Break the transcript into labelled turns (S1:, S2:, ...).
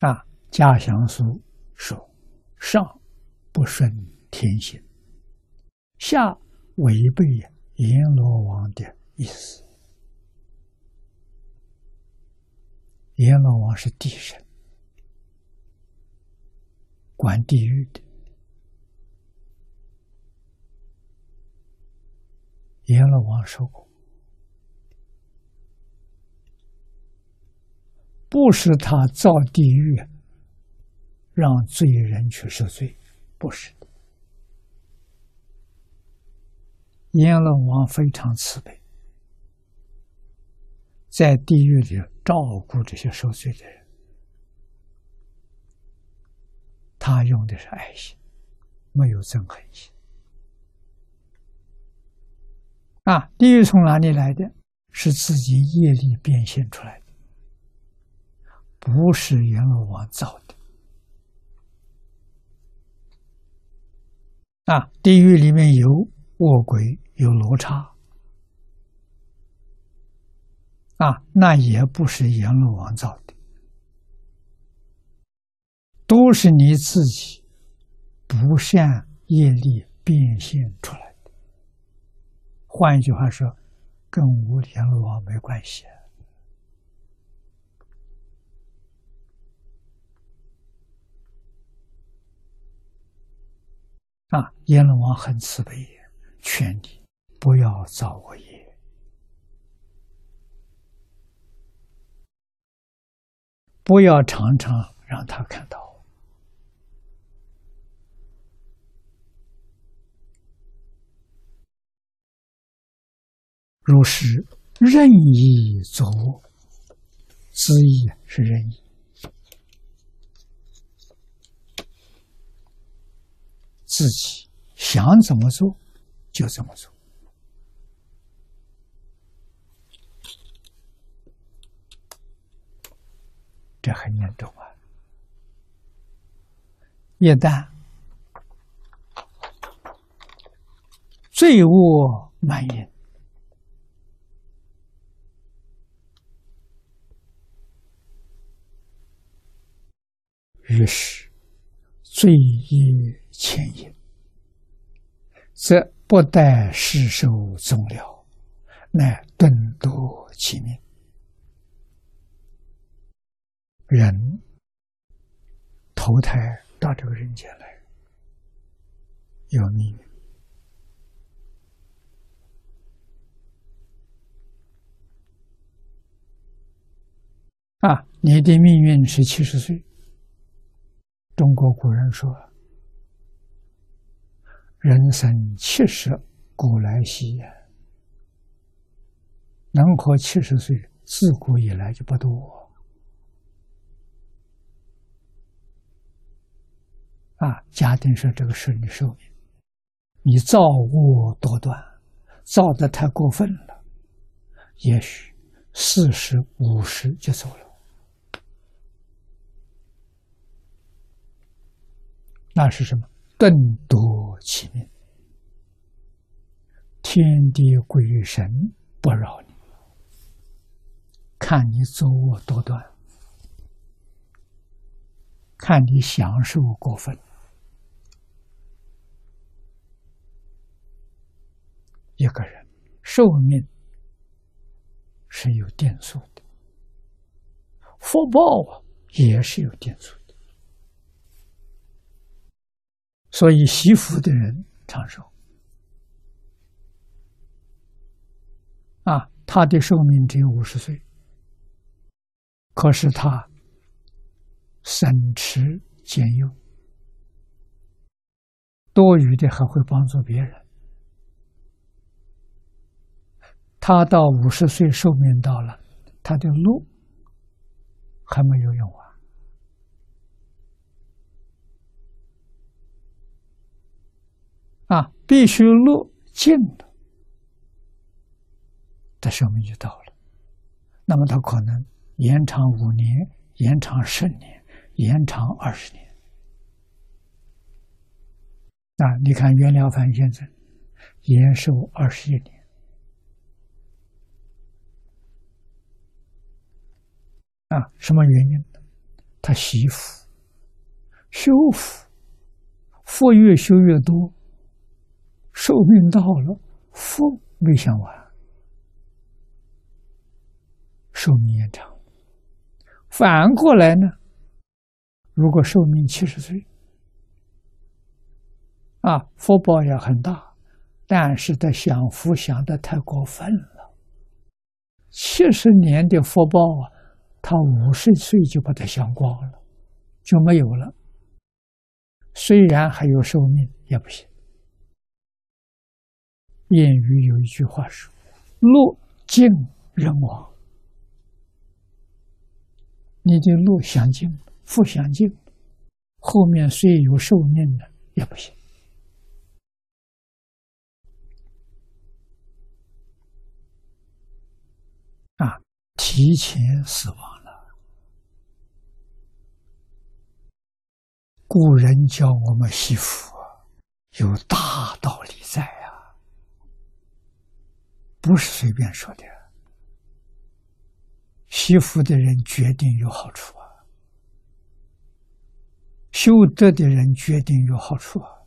S1: 啊，家祥书说：“上不顺天行，下违背阎罗王的意思。阎罗王是地神，管地狱的。阎罗王说过。”不是他造地狱，让罪人去受罪，不是的。阎罗王非常慈悲，在地狱里照顾这些受罪的人，他用的是爱心，没有憎恨心。啊，地狱从哪里来的？是自己业力变现出来的。不是阎罗王造的啊！地狱里面有恶鬼，有罗刹啊，那也不是阎罗王造的，都是你自己不善业力变现出来的。换一句话说，跟无阎罗王没关系。啊阎罗王很慈悲，劝你不要造恶业，不要常常让他看到。如是任意作恶，之意是任意。自己想怎么做就怎么做，这很严重啊！一旦罪恶蔓延，于是罪业。牵引，则不待世受终了，乃顿夺其命。人投胎到这个人间来，有命运啊！你的命运是七十岁。中国古人说。人生七十古来稀也，能活七十岁，自古以来就不多。啊，家庭说这个是你寿命，你造恶多端，造的太过分了，也许四十五十就走了，那是什么？顿多其命，天地鬼神不饶你，看你作恶多端，看你享受过分。一个人寿命是有定数的，福报啊也是有定数。所以，惜福的人长寿啊，他的寿命只有五十岁，可是他省吃俭用，多余的还会帮助别人。他到五十岁寿命到了，他的路还没有用完。啊，必须路尽了，的寿命就到了。那么他可能延长五年，延长十年，延长二十年。啊，你看袁了凡先生延寿二十一年，啊，什么原因呢？他惜福、修福，福越修越多，寿命到了，福没享完，寿命延长。反过来呢，如果寿命七十岁，啊，福报也很大，但是他享福享的太过分了，七十年的福报啊。他五十岁就把它享光了，就没有了。虽然还有寿命，也不行。谚语有一句话说：“路尽人亡。”你的路想尽，福想尽，后面虽有寿命的，也不行。啊，提前死亡了。古人教我们惜福，有大道理在，不是随便说的。惜福的人决定有好处啊，修德的人决定有好处啊。